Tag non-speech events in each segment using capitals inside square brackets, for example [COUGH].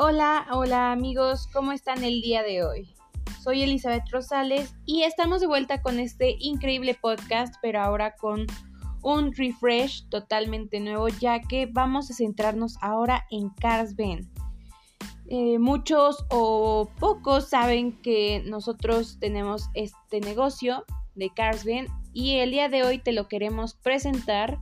Hola, hola amigos, ¿cómo están el día de hoy? Soy Elizabeth Rosales y estamos de vuelta con este increíble podcast, pero ahora con un refresh totalmente nuevo, ya que vamos a centrarnos ahora en Cars Ben. Eh, muchos o pocos saben que nosotros tenemos este negocio de Cars Ben y el día de hoy te lo queremos presentar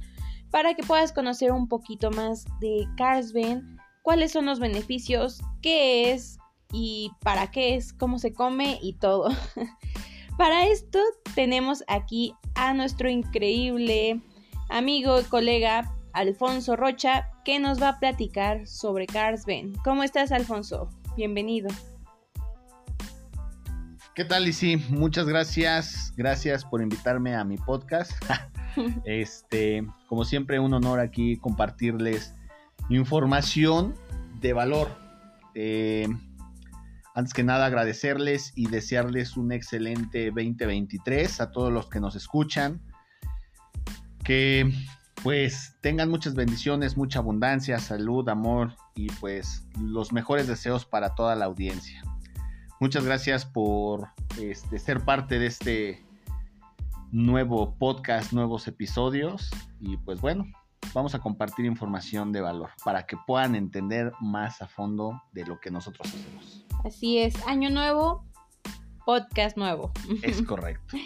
para que puedas conocer un poquito más de Cars Ben cuáles son los beneficios, qué es y para qué es, cómo se come y todo. [LAUGHS] para esto tenemos aquí a nuestro increíble amigo y colega Alfonso Rocha que nos va a platicar sobre Cars Ben. ¿Cómo estás Alfonso? Bienvenido. ¿Qué tal, Lisi? Muchas gracias. Gracias por invitarme a mi podcast. [LAUGHS] [LAUGHS] este, como siempre, un honor aquí compartirles información de valor. Eh, antes que nada agradecerles y desearles un excelente 2023 a todos los que nos escuchan. Que pues tengan muchas bendiciones, mucha abundancia, salud, amor y pues los mejores deseos para toda la audiencia. Muchas gracias por este, ser parte de este nuevo podcast, nuevos episodios y pues bueno, vamos a compartir información de valor para que puedan entender más a fondo de lo que nosotros hacemos. Así es, año nuevo, podcast nuevo. Es [LAUGHS] correcto.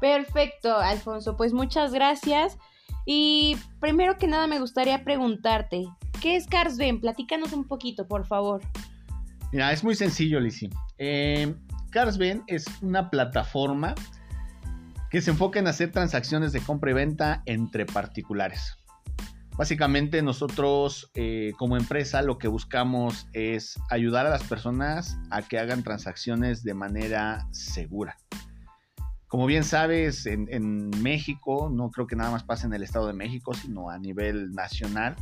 Perfecto, Alfonso, pues muchas gracias. Y primero que nada me gustaría preguntarte, ¿qué es Carsben? Platícanos un poquito, por favor. Mira, es muy sencillo, Lizzie. Eh, es una plataforma que se enfoca en hacer transacciones de compra y venta entre particulares. Básicamente nosotros eh, como empresa lo que buscamos es ayudar a las personas a que hagan transacciones de manera segura. Como bien sabes, en, México, no creo que nada más pase en el Estado de México, sino a nivel nacional,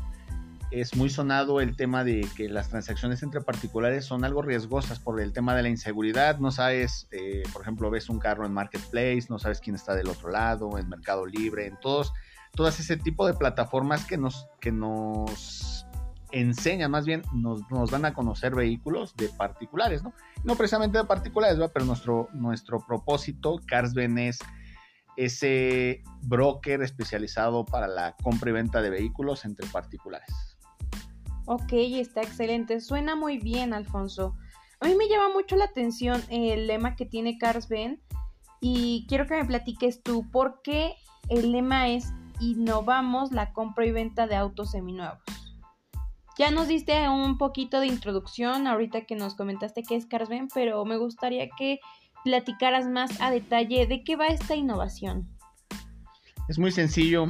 es muy sonado el tema de que las transacciones entre particulares son algo riesgosas por el tema de la inseguridad. No sabes, eh, por ejemplo, ves un carro en Marketplace, no sabes quién está del otro lado, en Mercado Libre, en todos todas ese tipo de plataformas que nos, que nos enseñan, más bien nos, nos dan a conocer vehículos de particulares, ¿no? No precisamente de particulares, pero nuestro, nuestro propósito, Carsben, es ese broker especializado para la compra y venta de vehículos entre particulares. Ok, está excelente. Suena muy bien, Alfonso. A mí me llama mucho la atención el lema que tiene Carsben y quiero que me platiques tú por qué el lema es innovamos la compra y venta de autos seminuevos. Ya nos diste un poquito de introducción ahorita que nos comentaste qué es Carsben, pero me gustaría que platicaras más a detalle de qué va esta innovación. Es muy sencillo,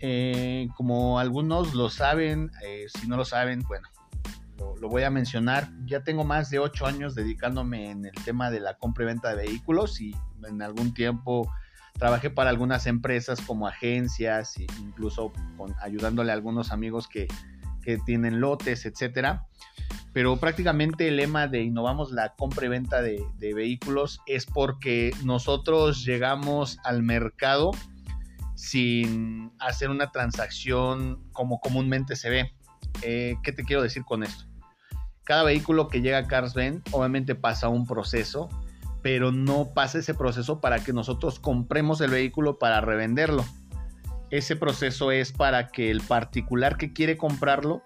eh, como algunos lo saben, eh, si no lo saben, bueno, lo, lo, voy a mencionar. Ya tengo más de ocho años dedicándome en el tema de la compra y venta de vehículos y en algún tiempo Trabajé para algunas empresas como agencias, e incluso ayudándole a algunos amigos que, que tienen lotes, etcétera. Pero prácticamente el lema de innovamos la compra y venta de, vehículos es porque nosotros llegamos al mercado sin hacer una transacción como comúnmente se ve. Eh, ¿Qué te quiero decir con esto? Cada vehículo que llega a Carsben obviamente pasa un proceso pero no pasa ese proceso para que nosotros compremos el vehículo para revenderlo. Ese proceso es para que el particular que quiere comprarlo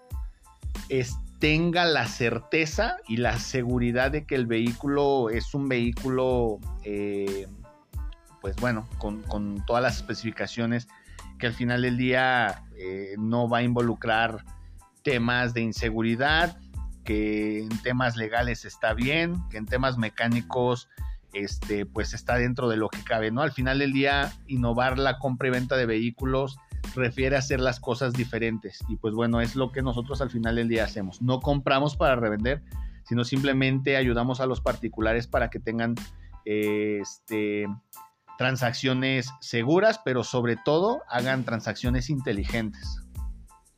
tenga la certeza y la seguridad de que el vehículo es un vehículo, eh, pues bueno, con, todas las especificaciones que al final del día eh, no va a involucrar temas de inseguridad, que en temas legales está bien, que en temas mecánicos este, pues está dentro de lo que cabe, ¿no? Al final del día, innovar la compra y venta de vehículos refiere a hacer las cosas diferentes y pues bueno, es lo que nosotros al final del día hacemos. No compramos para revender, sino simplemente ayudamos a los particulares para que tengan este, transacciones seguras, pero sobre todo hagan transacciones inteligentes.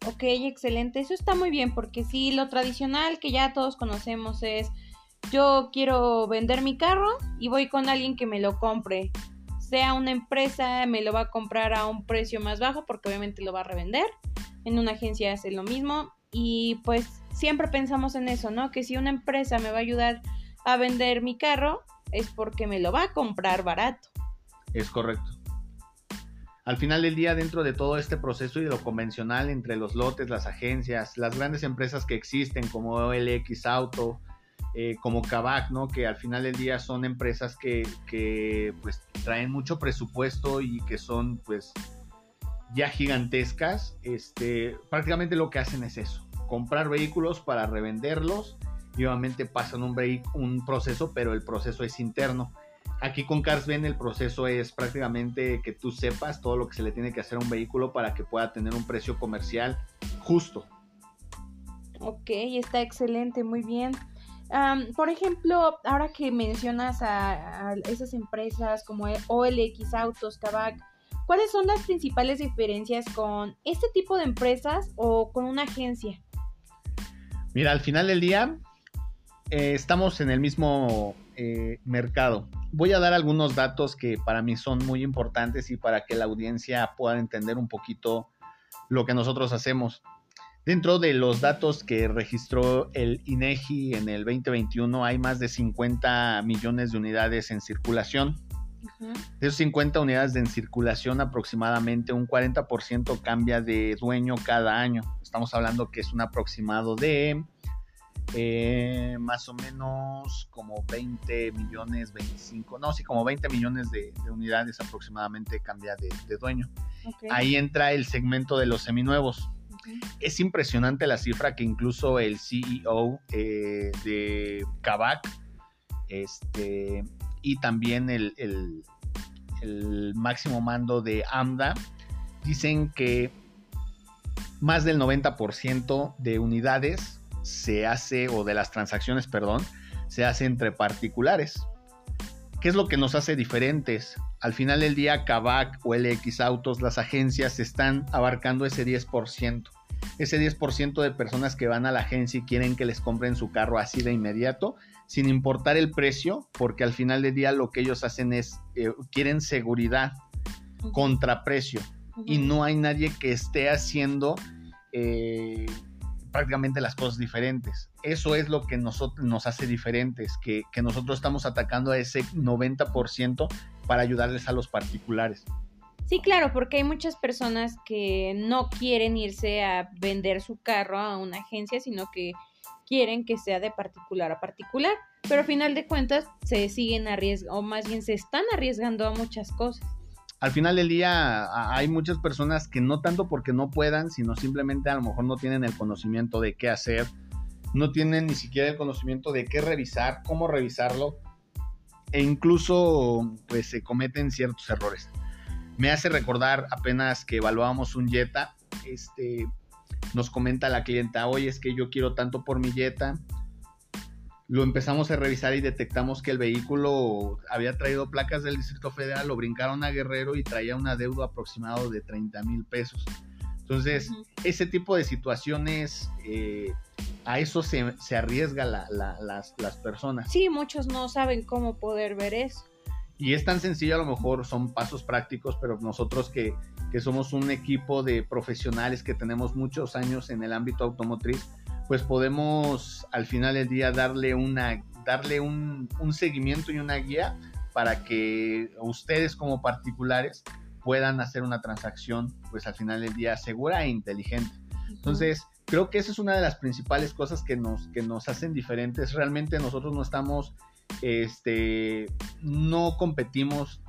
Ok, excelente. Eso está muy bien porque sí, lo tradicional que ya todos conocemos es yo quiero vender mi carro y voy con alguien que me lo compre. Sea una empresa, me lo va a comprar a un precio más bajo porque obviamente lo va a revender. En una agencia hace lo mismo y pues siempre pensamos en eso, ¿no? Que si una empresa me va a ayudar a vender mi carro, es porque me lo va a comprar barato. Es correcto. Al final del día, dentro de todo este proceso y de lo convencional entre los lotes, las agencias, las grandes empresas que existen como LX Auto, eh, como Kavak, ¿no? Que al final del día son empresas que, pues traen mucho presupuesto y que son pues ya gigantescas. Este, prácticamente lo que hacen es eso, comprar vehículos para revenderlos y obviamente pasan un, un proceso, pero el proceso es interno. Aquí con Carsben el proceso es prácticamente que tú sepas todo lo que se le tiene que hacer a un vehículo para que pueda tener un precio comercial justo. Ok, está excelente, muy bien. Por ejemplo, ahora que mencionas a, esas empresas como OLX Autos, Kavak, ¿cuáles son las principales diferencias con este tipo de empresas o con una agencia? Mira, al final del día eh, estamos en el mismo eh, mercado. Voy a dar algunos datos que para mí son muy importantes y para que la audiencia pueda entender un poquito lo que nosotros hacemos. Dentro de los datos que registró el INEGI en el 2021 hay más de 50 millones de unidades en circulación. De esos 50 unidades en circulación, aproximadamente un 40% cambia de dueño cada año. Estamos hablando que es un aproximado de eh, más o menos como 20 millones, 25, no, sí, como 20 millones de, unidades aproximadamente cambia de, dueño. Ahí entra el segmento de los seminuevos. Es impresionante la cifra que incluso el CEO eh, de Kavak este, y también el, el máximo mando de AMDA dicen que más del 90% de unidades se hace, o de las transacciones, perdón, se hace entre particulares. ¿Qué es lo que nos hace diferentes? Al final del día, Kavak o LX Autos, las agencias están abarcando ese 10%. Ese 10% de personas que van a la agencia y quieren que les compren su carro así de inmediato, sin importar el precio, porque al final del día lo que ellos hacen es, eh, quieren seguridad contra precio. Y no hay nadie que esté haciendo eh, prácticamente las cosas diferentes. Eso es lo que nosotros, nos hace diferentes, que, nosotros estamos atacando a ese 90% para ayudarles a los particulares. Sí, claro, porque hay muchas personas que no quieren irse a vender su carro a una agencia, sino que quieren que sea de particular a particular, pero a final de cuentas se siguen arriesgando, o más bien se están arriesgando a muchas cosas al final del día hay muchas personas que no tanto porque no puedan, sino simplemente a lo mejor no tienen el conocimiento de qué hacer, no tienen ni siquiera el conocimiento de qué revisar, cómo revisarlo, e incluso pues se cometen ciertos errores. Me hace recordar apenas que evaluábamos un Jetta, este, nos comenta la clienta, oye, es que yo quiero tanto por mi Jetta, lo empezamos a revisar y detectamos que el vehículo había traído placas del Distrito Federal, lo brincaron a Guerrero y traía una deuda aproximado de 30 mil pesos. Entonces, ese tipo de situaciones, eh, a eso se, se arriesga las, las personas. Sí, muchos no saben cómo poder ver eso. Y es tan sencillo, a lo mejor son pasos prácticos, pero nosotros que, que somos un equipo de profesionales que tenemos muchos años en el ámbito automotriz, pues podemos al final del día darle una darle un, seguimiento y una guía para que ustedes como particulares puedan hacer una transacción pues al final del día segura e inteligente. Entonces, creo que esa es una de las principales cosas que nos, que nos hacen diferentes. Realmente nosotros no estamos, este, no competimos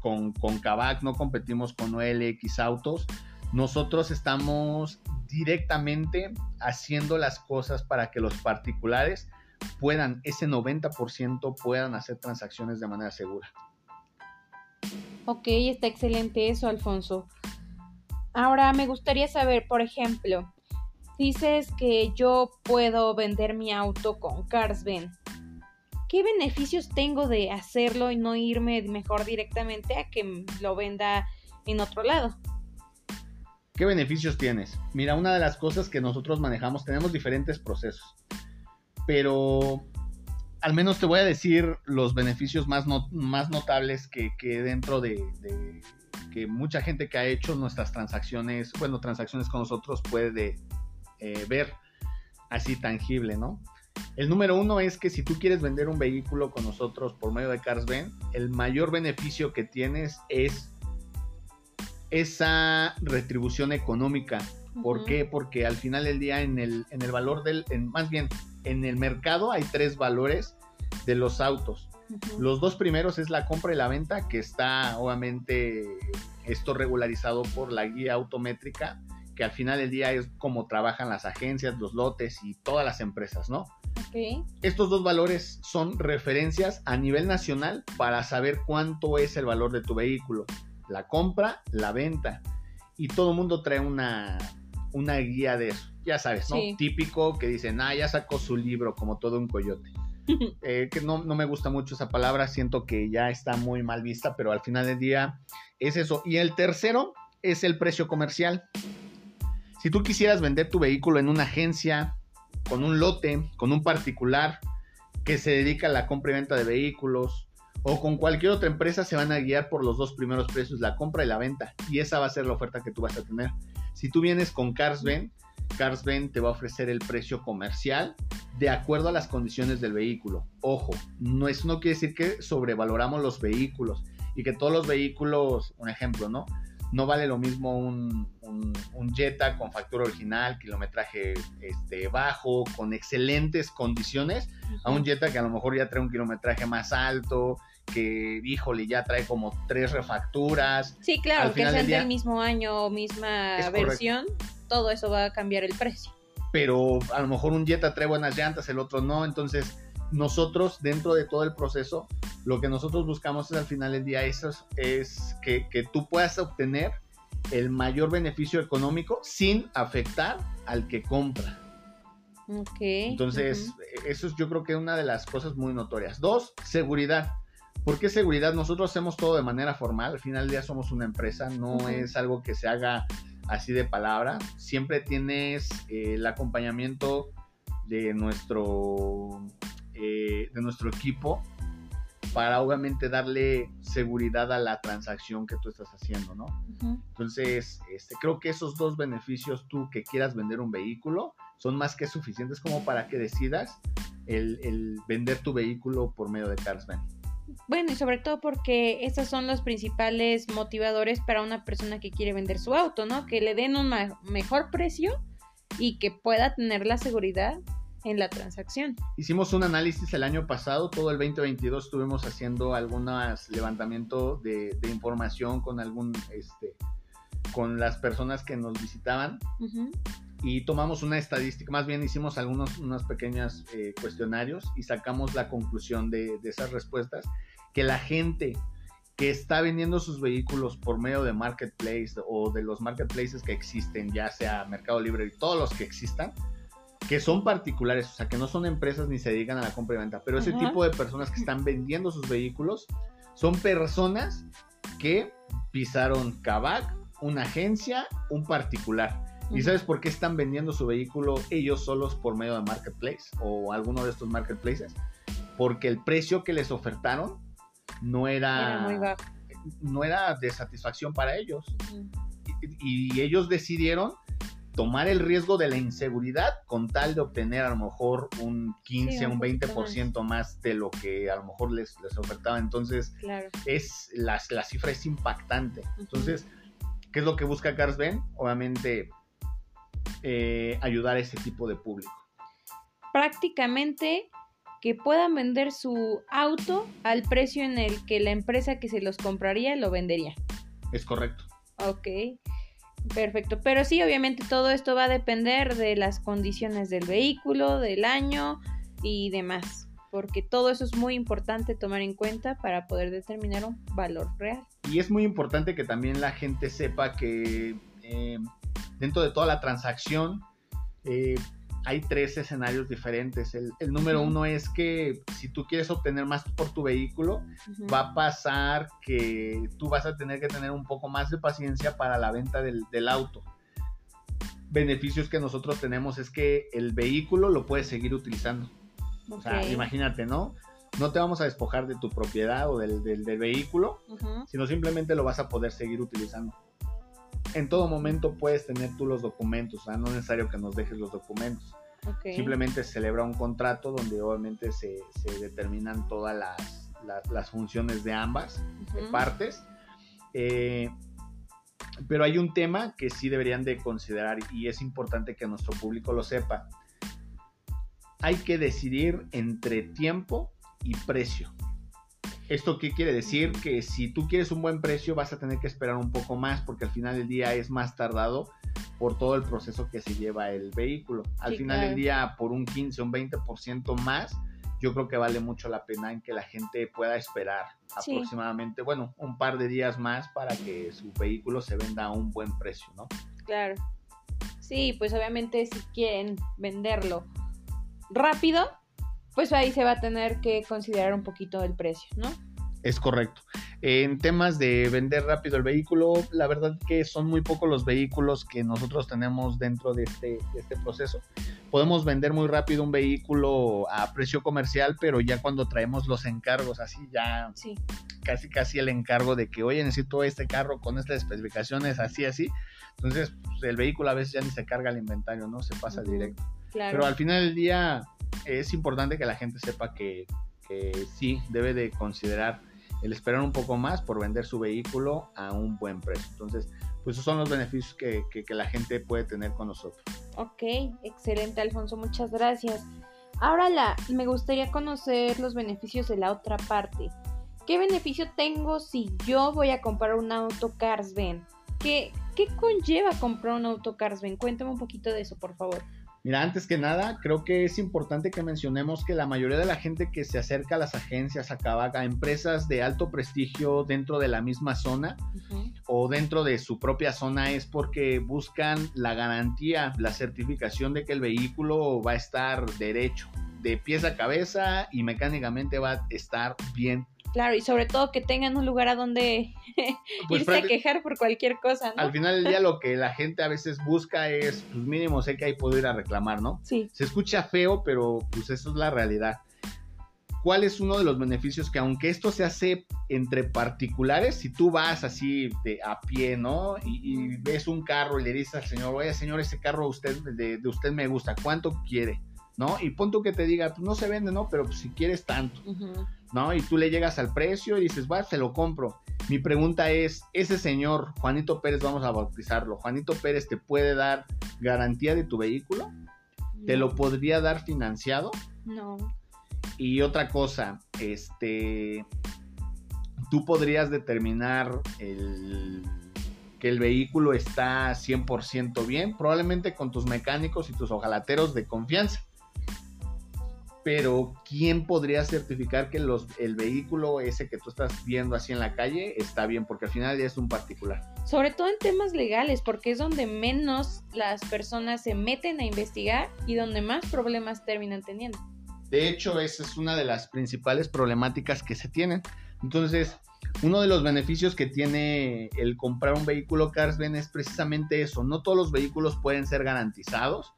con, con Kavak, no competimos con OLX Autos. Nosotros estamos directamente haciendo las cosas para que los particulares puedan, ese 90% puedan hacer transacciones de manera segura. Ok, está excelente eso, Alfonso. Ahora me gustaría saber, por ejemplo, dices que yo puedo vender mi auto con Carsben. ¿Qué beneficios tengo de hacerlo y no irme mejor directamente a que lo venda en otro lado? ¿Qué beneficios tienes? Mira, una de las cosas que nosotros manejamos, tenemos diferentes procesos, pero al menos te voy a decir los beneficios más, más notables que, dentro de, que mucha gente que ha hecho nuestras transacciones, bueno, transacciones con nosotros puede eh, ver. así tangible, ¿no? El número uno es que si tú quieres vender un vehículo con nosotros por medio de CarsBen, el mayor beneficio que tienes es esa retribución económica. ¿Por qué? Porque al final del día en el, en el valor del, más bien en el mercado hay tres valores de los autos. Los dos primeros es la compra y la venta, que está obviamente esto regularizado por la guía autométrica, que al final del día es como trabajan las agencias, los lotes y todas las empresas, ¿no? Estos dos valores son referencias a nivel nacional para saber cuánto es el valor de tu vehículo. La compra, la venta. Y todo el mundo trae una, una guía de eso. Ya sabes, ¿no? Típico que dicen, ah, ya sacó su libro como todo un coyote. [LAUGHS] Eh, que no, no, me gusta mucho esa palabra, siento que ya está muy mal vista, pero al final del día es eso. Y el tercero es el precio comercial. Si tú quisieras vender tu vehículo en una agencia, con un lote, con un particular que se dedica a la compra y venta de vehículos, o con cualquier otra empresa, se van a guiar por los dos primeros precios, la compra y la venta. Y esa va a ser la oferta que tú vas a tener. Si tú vienes con Carsben, Carsben te va a ofrecer el precio comercial de acuerdo a las condiciones del vehículo. Ojo, no, eso no quiere decir que sobrevaloramos los vehículos y que todos los vehículos, un ejemplo, ¿no? No vale lo mismo un, un, Jetta con factura original, kilometraje este, bajo, con excelentes condiciones, a un Jetta que a lo mejor ya trae un kilometraje más alto, que, híjole, ya trae como tres refacturas. Sí, claro, que sean del, mismo año o misma versión, todo eso va a cambiar el precio. Pero a lo mejor un Jetta trae buenas llantas, el otro no, entonces nosotros dentro de todo el proceso, lo que nosotros buscamos es al final del día eso es, que, que tú puedas obtener el mayor beneficio económico sin afectar al que compra. Ok. Entonces, eso es yo creo que una de las cosas muy notorias. Dos, seguridad. ¿Por qué seguridad? Nosotros hacemos todo de manera formal. Al final del día somos una empresa, no es algo que se haga así de palabra. Siempre tienes eh, el acompañamiento de nuestro, eh, de nuestro equipo para obviamente darle seguridad a la transacción que tú estás haciendo, ¿no? Entonces, este, creo que esos dos beneficios, tú que quieras vender un vehículo, son más que suficientes como para que decidas el, el vender tu vehículo por medio de Carsman. Bueno, y sobre todo porque estos son los principales motivadores para una persona que quiere vender su auto, ¿no? Que le den un mejor precio y que pueda tener la seguridad en la transacción. Hicimos un análisis el año pasado, todo el 2022 estuvimos haciendo algunos levantamiento de, información con algún, este, con las personas que nos visitaban y tomamos una estadística, más bien hicimos algunos unos pequeños eh, cuestionarios y sacamos la conclusión de, de, esas respuestas, que la gente que está vendiendo sus vehículos por medio de marketplace o de los marketplaces que existen, ya sea Mercado Libre y todos los que existan, que son particulares, o sea, que no son empresas ni se dedican a la compra y venta, pero ese tipo de personas que están vendiendo sus vehículos son personas que pisaron Kavak, una agencia, un particular. ¿Y sabes por qué están vendiendo su vehículo ellos solos por medio de Marketplace o alguno de estos marketplaces? Porque el precio que les ofertaron no era, no era de satisfacción para ellos. y, ellos decidieron tomar el riesgo de la inseguridad con tal de obtener a lo mejor un 15, un, 20% más. de lo que a lo mejor les, les ofertaba. Entonces, es la, la, cifra es impactante. Entonces, ¿qué es lo que busca Ben? Obviamente, eh, ayudar a ese tipo de público. Prácticamente que puedan vender su auto al precio en el que la empresa que se los compraría lo vendería. Es correcto. Ok. Perfecto, pero sí, obviamente todo esto va a depender de las condiciones del vehículo, del año y demás, porque todo eso es muy importante tomar en cuenta para poder determinar un valor real. Y es muy importante que también la gente sepa que eh, dentro de toda la transacción eh, hay tres escenarios diferentes. El, número uno es que si tú quieres obtener más por tu vehículo, va a pasar que tú vas a tener que tener un poco más de paciencia para la venta del, auto. Beneficios que nosotros tenemos es que el vehículo lo puedes seguir utilizando. O sea, imagínate, ¿no? No te vamos a despojar de tu propiedad o del, vehículo, sino simplemente lo vas a poder seguir utilizando en todo momento puedes tener tú los documentos, o sea, no es necesario que nos dejes los documentos. Simplemente se celebra un contrato donde obviamente se, determinan todas las, funciones de ambas partes. Eh, pero hay un tema que sí deberían de considerar y es importante que nuestro público lo sepa. Hay que decidir entre tiempo y precio. ¿Esto qué quiere decir? Que si tú quieres un buen precio vas a tener que esperar un poco más porque al final del día es más tardado por todo el proceso que se lleva el vehículo. Al final del día por un 15 o un 20% más, yo creo que vale mucho la pena en que la gente pueda esperar aproximadamente, bueno, un par de días más para que su vehículo se venda a un buen precio, ¿no? Claro. Sí, pues obviamente si quieren venderlo rápido, pues ahí se va a tener que considerar un poquito el precio, ¿no? Es correcto. En temas de vender rápido el vehículo, la verdad que son muy pocos los vehículos que nosotros tenemos dentro de este, este proceso. Podemos vender muy rápido un vehículo a precio comercial, pero ya cuando traemos los encargos, así ya casi casi el encargo de que, oye, necesito este carro con estas especificaciones, así, así. Entonces, pues, el vehículo a veces ya ni se carga el inventario, ¿no? Se pasa directo. Pero al final del día es importante que la gente sepa que, sí debe de considerar el esperar un poco más por vender su vehículo a un buen precio. Entonces, pues esos son los beneficios que, la gente puede tener con nosotros. Ok, excelente Alfonso, muchas gracias. Ahora la, me gustaría conocer los beneficios de la otra parte. ¿Qué beneficio tengo si yo voy a comprar un auto Carsben? ¿Qué, ¿Qué conlleva comprar un auto Carsben? Cuéntame un poquito de eso, por favor. Mira, antes que nada, creo que es importante que mencionemos que la mayoría de la gente que se acerca a las agencias, a a empresas de alto prestigio dentro de la misma zona o dentro de su propia zona es porque buscan la garantía, la certificación de que el vehículo va a estar derecho, de pies a cabeza y mecánicamente va a estar bien Claro, y sobre todo que tengan un lugar a donde [LAUGHS] pues irse a quejar por cualquier cosa, ¿no? Al final del día lo que la gente a veces busca es, pues mínimo sé que ahí puedo ir a reclamar, ¿no? Sí. Se escucha feo, pero pues eso es la realidad. ¿Cuál es uno de los beneficios que aunque esto se hace entre particulares, si tú vas así de, a pie, ¿no? Y, ves un carro y le dices al señor, oye señor, ese carro usted, de, usted me gusta, ¿cuánto quiere? ¿No? Y punto que te diga, pues no se vende, ¿no? Pero pues, si quieres tanto. ¿no? Y tú le llegas al precio y dices, va, se lo compro. Mi pregunta es, ese señor, Juanito Pérez, vamos a bautizarlo, Juanito Pérez te puede dar garantía de tu vehículo? ¿Te lo podría dar financiado? No. Y otra cosa, este, tú podrías determinar el, que el vehículo está 100% bien, probablemente con tus mecánicos y tus ojalateros de confianza pero ¿quién podría certificar que los, el vehículo ese que tú estás viendo así en la calle está bien? Porque al final ya es un particular. Sobre todo en temas legales, porque es donde menos las personas se meten a investigar y donde más problemas terminan teniendo. De hecho, esa es una de las principales problemáticas que se tienen. Entonces, uno de los beneficios que tiene el comprar un vehículo Carsben es precisamente eso. No todos los vehículos pueden ser garantizados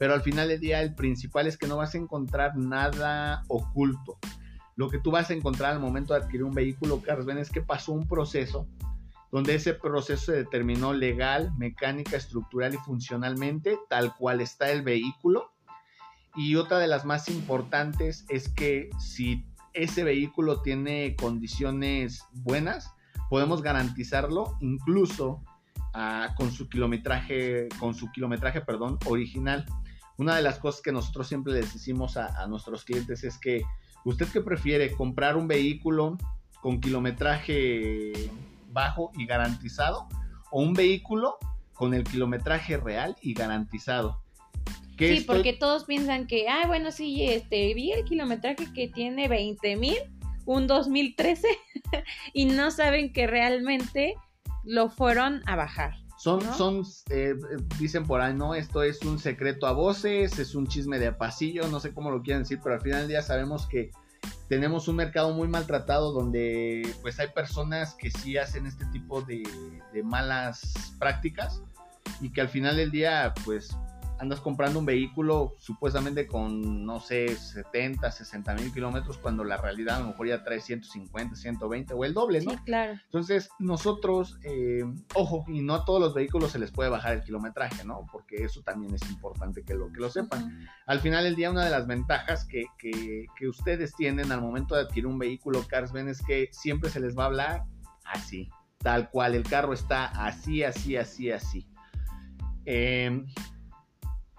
pero al final del día el principal es que no vas a encontrar nada oculto. Lo que tú vas a encontrar al momento de adquirir un vehículo Carsben es que pasó un proceso donde ese proceso se determinó legal, mecánica, estructural y funcionalmente, tal cual está el vehículo. Y otra de las más importantes es que si ese vehículo tiene condiciones buenas, podemos garantizarlo incluso ah, con su kilometraje, con su kilometraje, perdón, original una de las cosas que nosotros siempre les decimos a, nuestros clientes es que usted que prefiere comprar un vehículo con kilometraje bajo y garantizado o un vehículo con el kilometraje real y garantizado. Sí, porque todos piensan que, ah, bueno, sí, este, vi el kilometraje que tiene 20 mil, un 2013, [LAUGHS] y no saben que realmente lo fueron a bajar. Son, son eh, dicen por ahí, no, esto es un secreto a voces, es un chisme de pasillo, no sé cómo lo quieren decir, pero al final del día sabemos que tenemos un mercado muy maltratado donde pues hay personas que sí hacen este tipo de, de malas prácticas y que al final del día pues andas comprando un vehículo supuestamente con, no sé, 70, 60 mil kilómetros, cuando la realidad a lo mejor ya trae 150, 120 o el doble, ¿no? Sí, claro. Entonces, nosotros, eh, ojo, y no a todos los vehículos se les puede bajar el kilometraje, ¿no? Porque eso también es importante que lo, que lo sepan. Al final del día, una de las ventajas que, que, que ustedes tienen al momento de adquirir un vehículo Carsben es que siempre se les va a hablar así, tal cual. El carro está así, así, así, así. Eh,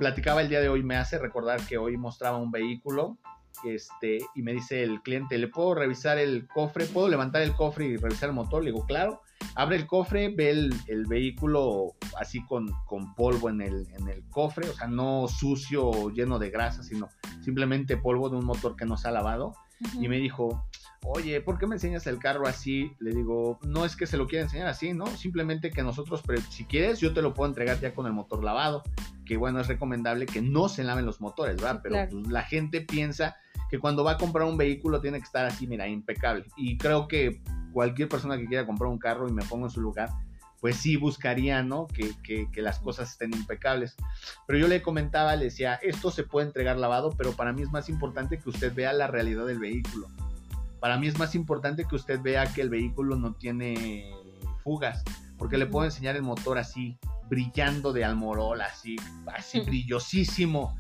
platicaba el día de hoy, me hace recordar que hoy mostraba un vehículo este, y me dice el cliente, ¿le puedo revisar el cofre? ¿Puedo levantar el cofre y revisar el motor? Le digo, claro. Abre el cofre, ve el, el vehículo así con, con polvo en el, en el cofre, o sea, no sucio o lleno de grasa, sino simplemente polvo de un motor que no se ha lavado. Y me dijo, oye, ¿por qué me enseñas el carro así? Le digo, no es que se lo quiera enseñar así, ¿no? Simplemente que nosotros, si quieres, yo te lo puedo entregar ya con el motor lavado. Que bueno, es recomendable que no se laven los motores, ¿verdad? Sí, Pero claro. pues, la gente piensa que cuando va a comprar un vehículo tiene que estar así, mira, impecable. Y creo que cualquier persona que quiera comprar un carro y me pongo en su lugar, pues sí buscaría, ¿no? Que, que- que las cosas estén impecables. Pero yo le comentaba, le decía, esto se puede entregar lavado, pero para mí es más importante que usted vea la realidad del vehículo. Para mí es más importante que usted vea que el vehículo no tiene fugas, porque le puedo enseñar el motor así, brillando de almorol, así, así brillosísimo.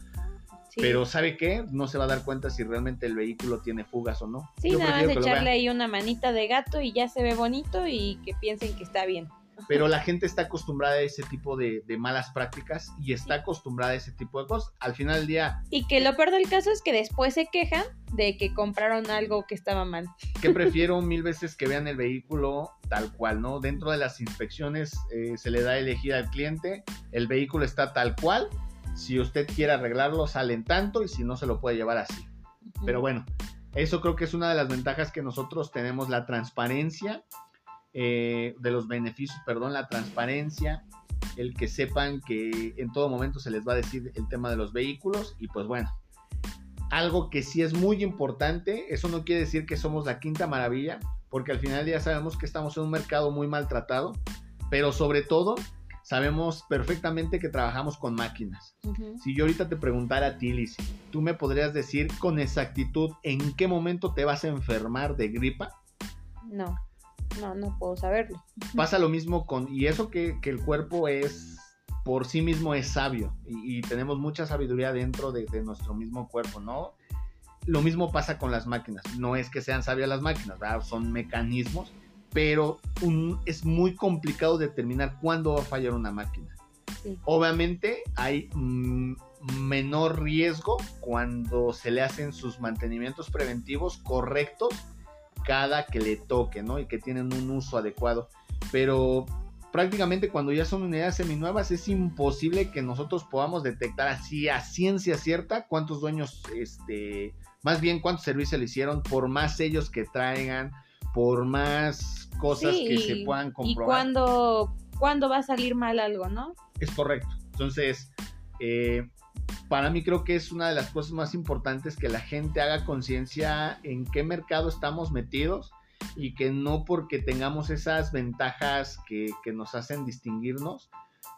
Sí. Pero ¿sabe qué? No se va a dar cuenta si realmente el vehículo tiene fugas o no. Sí, Yo nada más echarle ahí una manita de gato y ya se ve bonito y que piensen que está bien. Pero la gente está acostumbrada a ese tipo de, de malas prácticas y está acostumbrada a ese tipo de cosas. Al final del día, Y que lo peor del caso es que después se quejan de que compraron algo que estaba mal. que [LAUGHS] prefiero mil veces que vean el vehículo tal cual, ¿no? Dentro de las inspecciones eh, se le da a elegir al cliente, el vehículo está tal cual, si usted quiere arreglarlo salen tanto y si no se lo puede llevar así. Pero bueno, eso creo que es una de las ventajas que nosotros tenemos, la transparencia eh, de los beneficios, perdón, la transparencia, el que sepan que en todo momento se les va a decir el tema de los vehículos y pues bueno, algo que sí es muy importante, eso no quiere decir que somos la quinta maravilla, porque al final ya sabemos que estamos en un mercado muy maltratado, pero sobre todo sabemos perfectamente que trabajamos con máquinas. Si yo ahorita te preguntara a ti, Liz, ¿tú me podrías decir con exactitud en qué momento te vas a enfermar de gripa? No, no, no puedo saberlo. Pasa lo mismo con, y eso que, que el cuerpo es, por sí mismo es sabio, y, y tenemos mucha sabiduría dentro de, de nuestro mismo cuerpo, ¿no? Lo mismo pasa con las máquinas, no es que sean sabias las máquinas, ¿verdad? son mecanismos, pero un- es muy complicado determinar cuándo va a fallar una máquina. Sí. Obviamente hay mm, menor riesgo cuando se le hacen sus mantenimientos preventivos correctos cada que le toque, ¿no? Y que tienen un uso adecuado. Pero prácticamente cuando ya son unidades seminuevas es imposible que nosotros podamos detectar así a ciencia cierta cuántos dueños, este, más bien cuántos servicios le hicieron, por más sellos que traigan, por más cosas Sí, que y- se puedan ¿Y comprobar. cuándo, cuándo va a salir mal algo, no? Es correcto. Entonces, eh, para mí creo que es una de las cosas más importantes que la gente haga conciencia en qué mercado estamos metidos y que no porque tengamos esas ventajas que, que nos hacen distinguirnos,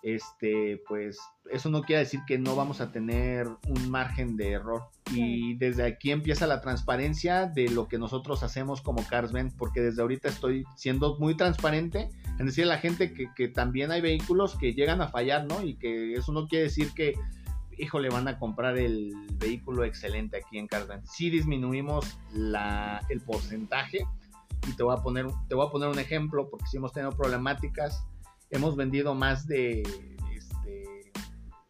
este, pues eso no quiere decir que no vamos a tener un margen de error. Y desde aquí empieza la transparencia de lo que nosotros hacemos como Carsben, porque desde ahorita estoy siendo muy transparente en decir a la gente que, que también hay vehículos que llegan a fallar, ¿no? Y que eso no quiere decir que, híjole, van a comprar el vehículo excelente aquí en Carsben. Sí disminuimos el porcentaje y te voy, a poner, te voy a poner un ejemplo porque sí hemos tenido problemáticas. Hemos vendido más de, este,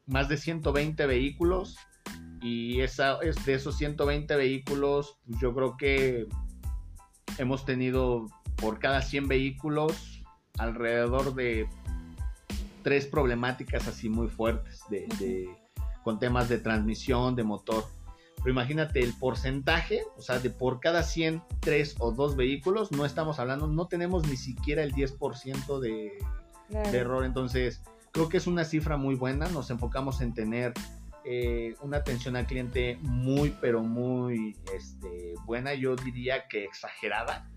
más de 120 vehículos y esa, es de esos 120 vehículos, pues yo creo que hemos tenido por cada 100 vehículos alrededor de tres problemáticas así muy fuertes de- con temas de transmisión, de motor. Pero imagínate el porcentaje, o sea, de por cada 100, 3 o 2 vehículos, no estamos hablando, no tenemos ni siquiera el 10% de, Claro. de error. Entonces, creo que es una cifra muy buena. Nos enfocamos en tener eh, una atención al cliente muy, pero muy este, buena. Yo diría que exagerada.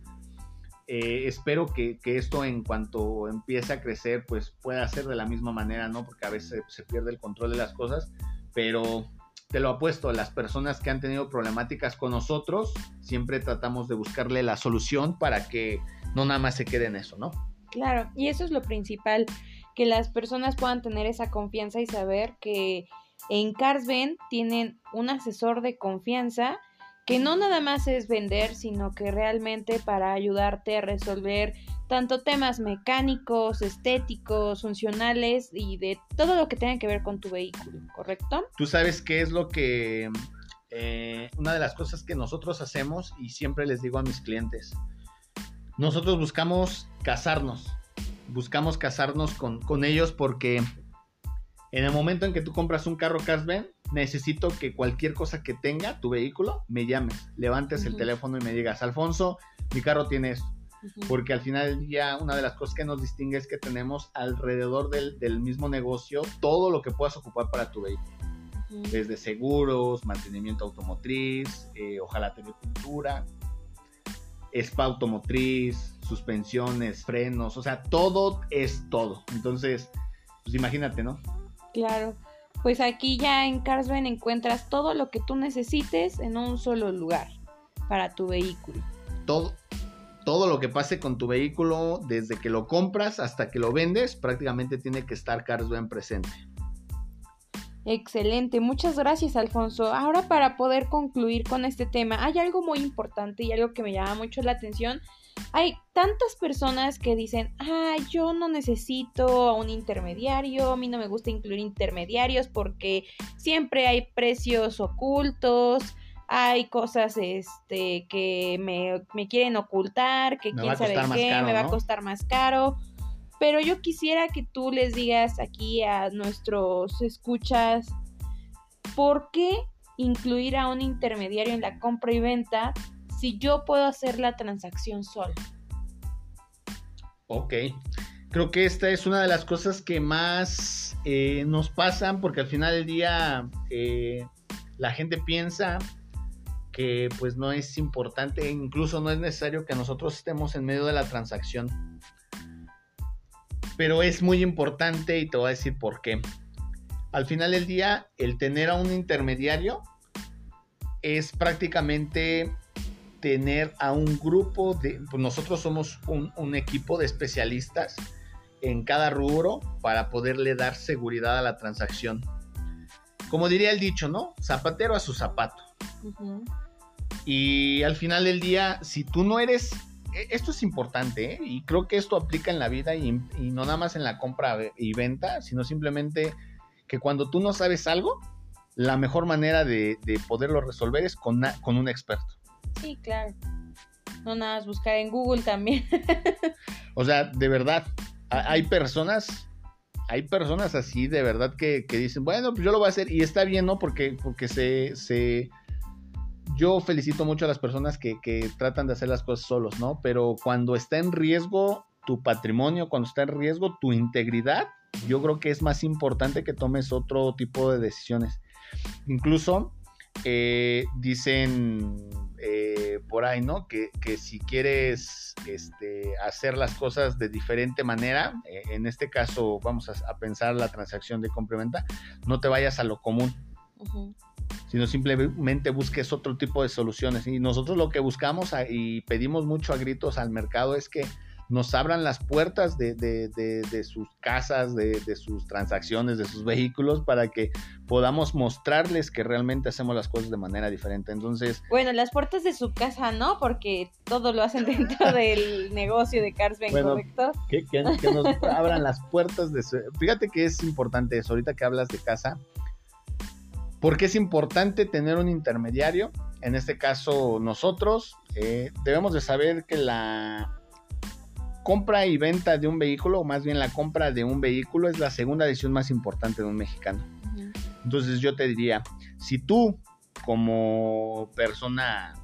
Eh, espero que, esto en cuanto empiece a crecer, pues pueda ser de la misma manera, ¿no? Porque a veces se pierde el control de las cosas, pero te lo apuesto, las personas que han tenido problemáticas con nosotros, siempre tratamos de buscarle la solución para que no nada más se quede en eso, ¿no? Claro, y eso es lo principal, que las personas puedan tener esa confianza y saber que en Carsben tienen un asesor de confianza que no nada más es vender, sino que realmente para ayudarte a resolver tanto temas mecánicos, estéticos, funcionales y de todo lo que tenga que ver con tu vehículo, ¿correcto? Tú sabes qué es lo que, eh, una de las cosas que nosotros hacemos y siempre les digo a mis clientes, nosotros buscamos casarnos, buscamos casarnos con, con ellos porque en el momento en que tú compras un carro Casben, necesito que cualquier cosa que tenga tu vehículo, me llames, levantes el teléfono y me digas, Alfonso, mi carro tiene esto. Porque al final del día, una de las cosas que nos distingue es que tenemos alrededor del, mismo negocio todo lo que puedas ocupar para tu vehículo. Desde seguros, mantenimiento automotriz, eh, ojalá tener pintura, spa automotriz, suspensiones, frenos, o sea, todo es todo. Entonces, pues imagínate, ¿no? Claro pues aquí ya en Carsben encuentras todo lo que tú necesites en un solo lugar para tu vehículo. Todo, todo lo que pase con tu vehículo, desde que lo compras hasta que lo vendes, prácticamente tiene que estar Carsben presente. Excelente, muchas gracias Alfonso. Ahora para poder concluir con este tema, hay algo muy importante y algo que me llama mucho la atención hay tantas personas que dicen, ah, yo no necesito a un intermediario, a mí no me gusta incluir intermediarios porque siempre hay precios ocultos, hay cosas este, que me, quieren ocultar, que quién sabe qué, me va a costar más caro. Pero yo quisiera que tú les digas aquí a nuestros escuchas, ¿por qué incluir a un intermediario en la compra y venta si yo puedo hacer la transacción sola. Ok. Creo que esta es una de las cosas que más eh, nos pasan porque al final del día eh, la gente piensa que pues no es importante, incluso no es necesario que nosotros estemos en medio de la transacción. Pero es muy importante y te voy a decir por qué. Al final del día, el tener a un intermediario es prácticamente tener a un grupo de, pues nosotros somos un, equipo de especialistas en cada rubro para poderle dar seguridad a la transacción. Como diría el dicho, ¿no? Zapatero a su zapato. Y al final del día, si tú no eres, e, esto es importante, ¿eh? y creo que esto aplica en la vida y, no nada más en la compra y venta, sino simplemente que cuando tú no sabes algo, la mejor manera de, poderlo resolver es con, con un experto. Sí, claro. No nada más buscar en Google también. o sea, de verdad, hay personas, hay personas así de verdad que, dicen, bueno, pues yo lo voy a hacer y está bien, ¿no? Porque, porque se, se... Yo felicito mucho a las personas que, que tratan de hacer las cosas solos, ¿no? Pero cuando está en riesgo tu patrimonio, cuando está en riesgo tu integridad, yo creo que es más importante que tomes otro tipo de decisiones. Incluso eh, dicen eh, por ahí, ¿no? Que, si quieres este, hacer las cosas de diferente manera, eh, en este caso vamos a, pensar la transacción de compra no te vayas a lo común. Sino simplemente busques otro tipo de soluciones. Y nosotros lo que buscamos y pedimos mucho a gritos al mercado es que nos abran las puertas de, sus casas, de, sus transacciones, de sus vehículos, para que podamos mostrarles que realmente hacemos las cosas de manera diferente. Entonces... Bueno, las puertas de su casa no, porque todo lo hacen dentro [LAUGHS] del negocio de Carsben, ¿correcto? Que, que, nos abran las puertas de su... Fíjate que es importante eso, ahorita que hablas de casa, porque es importante tener un intermediario, en este caso nosotros, eh, debemos de saber que la compra y venta de un vehículo, o más bien la compra de un vehículo, es la segunda decisión más importante de un mexicano. Entonces yo te diría, si tú como persona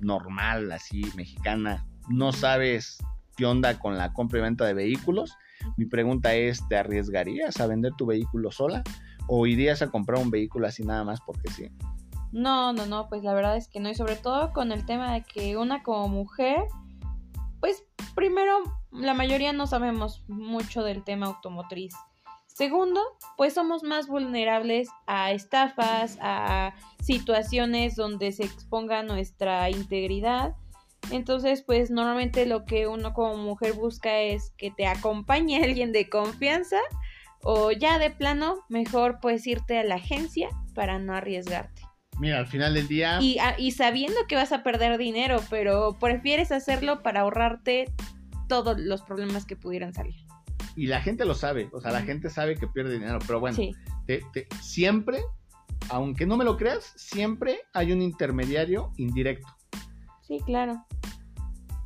normal, así mexicana, no sabes qué onda con la compra y venta de vehículos, mi pregunta es, ¿te arriesgarías a vender tu vehículo sola o irías a comprar un vehículo así nada más porque sí? No, no, no, pues la verdad es que no, y sobre todo con el tema de que una como mujer pues primero, la mayoría no sabemos mucho del tema automotriz. Segundo, pues somos más vulnerables a estafas, a situaciones donde se exponga nuestra integridad. Entonces, pues normalmente lo que uno como mujer busca es que te acompañe [LAUGHS] alguien de confianza o ya de plano, mejor pues irte a la agencia para no arriesgarte. Mira, al final del día... Y, ah, y sabiendo que vas a perder dinero, pero prefieres hacerlo para ahorrarte todos los problemas que pudieran salir. Y la gente lo sabe, o sea, la gente sabe que pierde dinero, pero bueno, siempre, aunque no me lo creas, siempre hay un intermediario indirecto. Sí, claro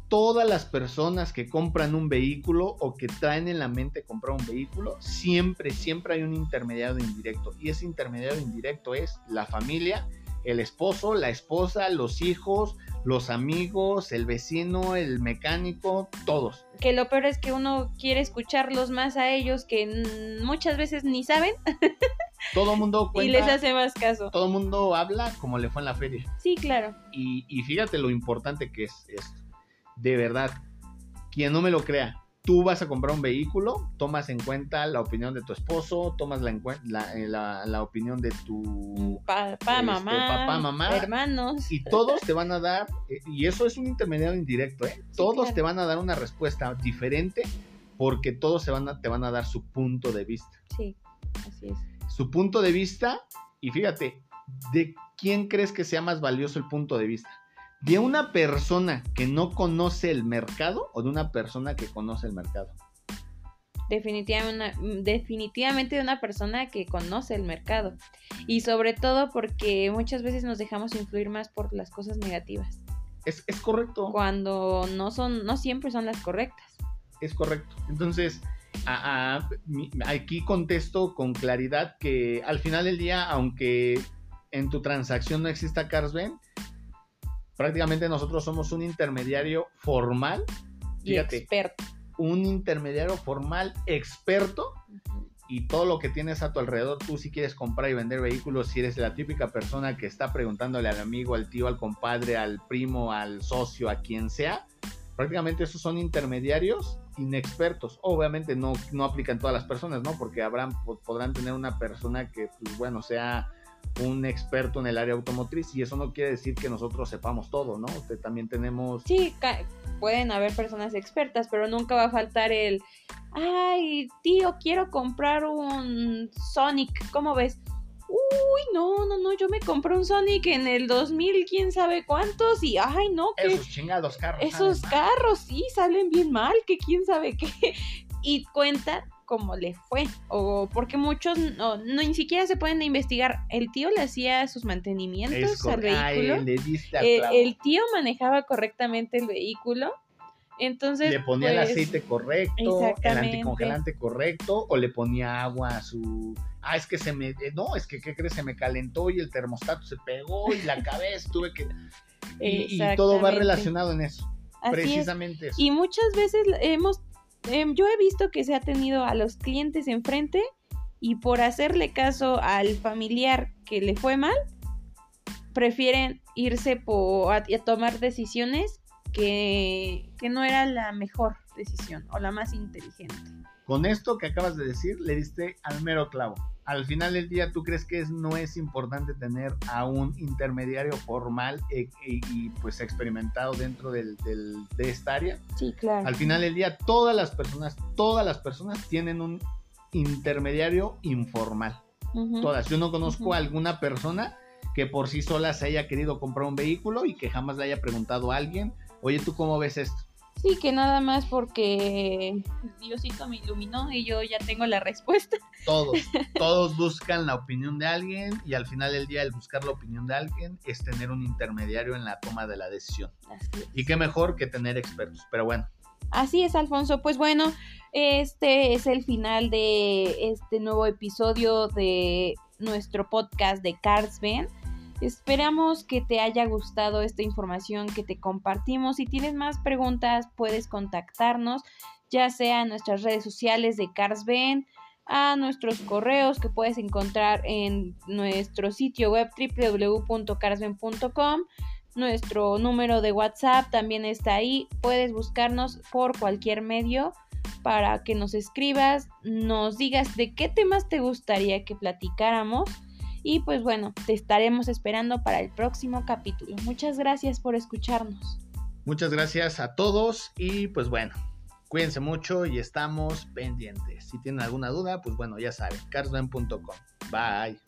todas las personas que compran un vehículo o que traen en la mente comprar un vehículo, siempre, siempre hay un intermediario indirecto. Y ese intermediario indirecto es la familia, el esposo, la esposa, los hijos, los amigos, el vecino, el mecánico, todos. Que lo peor es que uno quiere escucharlos más a ellos que muchas veces ni saben. [LAUGHS] Todo mundo cuenta, Y les hace más caso. Todo mundo habla como le fue en la feria. Sí, claro. Y, y fíjate lo importante que es esto de verdad, quien no me lo crea, tú vas a comprar un vehículo, tomas en cuenta la opinión de tu esposo, tomas la, la, eh, la, opinión de tu papá, este, mamá, mamá, hermanos. Y todos te van a dar, eh, y eso es un intermediario indirecto, ¿eh? todos te van a dar una respuesta diferente porque todos se van a, te van a dar su punto de vista. Sí, así es. Su punto de vista, y fíjate, ¿de quién crees que sea más valioso el punto de vista? De una persona que no conoce el mercado o de una persona que conoce el mercado? Definitivamente, definitivamente de una persona que conoce el mercado. Y sobre todo porque muchas veces nos dejamos influir más por las cosas negativas. Es, correcto. Cuando no son, no siempre son las correctas. Es correcto. Entonces, aquí contesto con claridad que al final del día, aunque en tu transacción no exista Carsben, prácticamente nosotros somos un intermediario formal. Fíjate, y experto. Un intermediario formal experto. Y todo lo que tienes a tu alrededor, tú si quieres comprar y vender vehículos, si eres la típica persona que está preguntándole al amigo, al tío, al compadre, al primo, al socio, a quien sea, prácticamente esos son intermediarios inexpertos. Obviamente no, no aplican todas las personas, ¿no? Porque habrán, podrán tener una persona que, pues bueno, sea un experto en el área automotriz y eso no quiere decir que nosotros sepamos todo, ¿no? Usted también tenemos... Sí, pueden haber personas expertas, pero nunca va a faltar el, ay, tío, quiero comprar un Sonic, ¿cómo ves? Uy, no, no, no, yo me compré un Sonic en el 2000, quién sabe cuántos, y ay, no, que... Esos chingados carros. Esos carros, sí, salen bien mal, que quién sabe qué. [LAUGHS] Y cuenta cómo le fue o porque muchos no, ni siquiera se pueden investigar. El tío le hacía sus mantenimientos al vehículo. Eh, el, tío manejaba correctamente el vehículo. Entonces, le ponía el pues, aceite correcto, el anticongelante correcto, o le ponía agua a su. Ah, es que se me. Eh, no, es que, ¿qué crees? Se me calentó y el termostato se pegó y la cabeza tuve que. Y, todo va relacionado en eso. precisamente eso. Y muchas veces hemos Em, yo he visto que se ha tenido a los clientes enfrente y por hacerle caso al familiar que le fue mal, prefieren irse por, a, tomar decisiones que, que no era la mejor decisión o la más inteligente. Con esto que acabas de decir, le diste al mero clavo al final del día, ¿tú crees que es, no es importante tener a un intermediario formal e, e, y pues experimentado dentro del, de esta área? Sí, claro. Al final del día, todas las personas, todas las personas tienen un intermediario informal. Todas. Yo no conozco a alguna persona que por sí sola se haya querido comprar un vehículo y que jamás le haya preguntado a alguien, oye, ¿tú cómo ves esto? Sí, que nada más porque Diosito me iluminó y yo ya tengo la respuesta. [LAUGHS] Todos, todos buscan la opinión de alguien y al final del día el buscar la opinión de alguien es tener un intermediario en la toma de la decisión. Y qué mejor que tener expertos, pero bueno. Así es, Alfonso. Pues bueno, este es el final de este nuevo episodio de nuestro podcast de Carsben. Esperamos que te haya gustado esta información que te compartimos. Si tienes más preguntas, puedes contactarnos, ya sea en nuestras redes sociales de Carsben, a nuestros correos que puedes encontrar en nuestro sitio web www.carsben.com Nuestro número de WhatsApp también está ahí. Puedes buscarnos por cualquier medio para que nos escribas, nos digas de qué temas te gustaría que platicáramos. Y pues bueno, te estaremos esperando para el próximo capítulo. Muchas gracias por escucharnos. Muchas gracias a todos y pues bueno, cuídense mucho y estamos pendientes. Si tienen alguna duda, pues bueno, ya saben, carsben.com. Bye.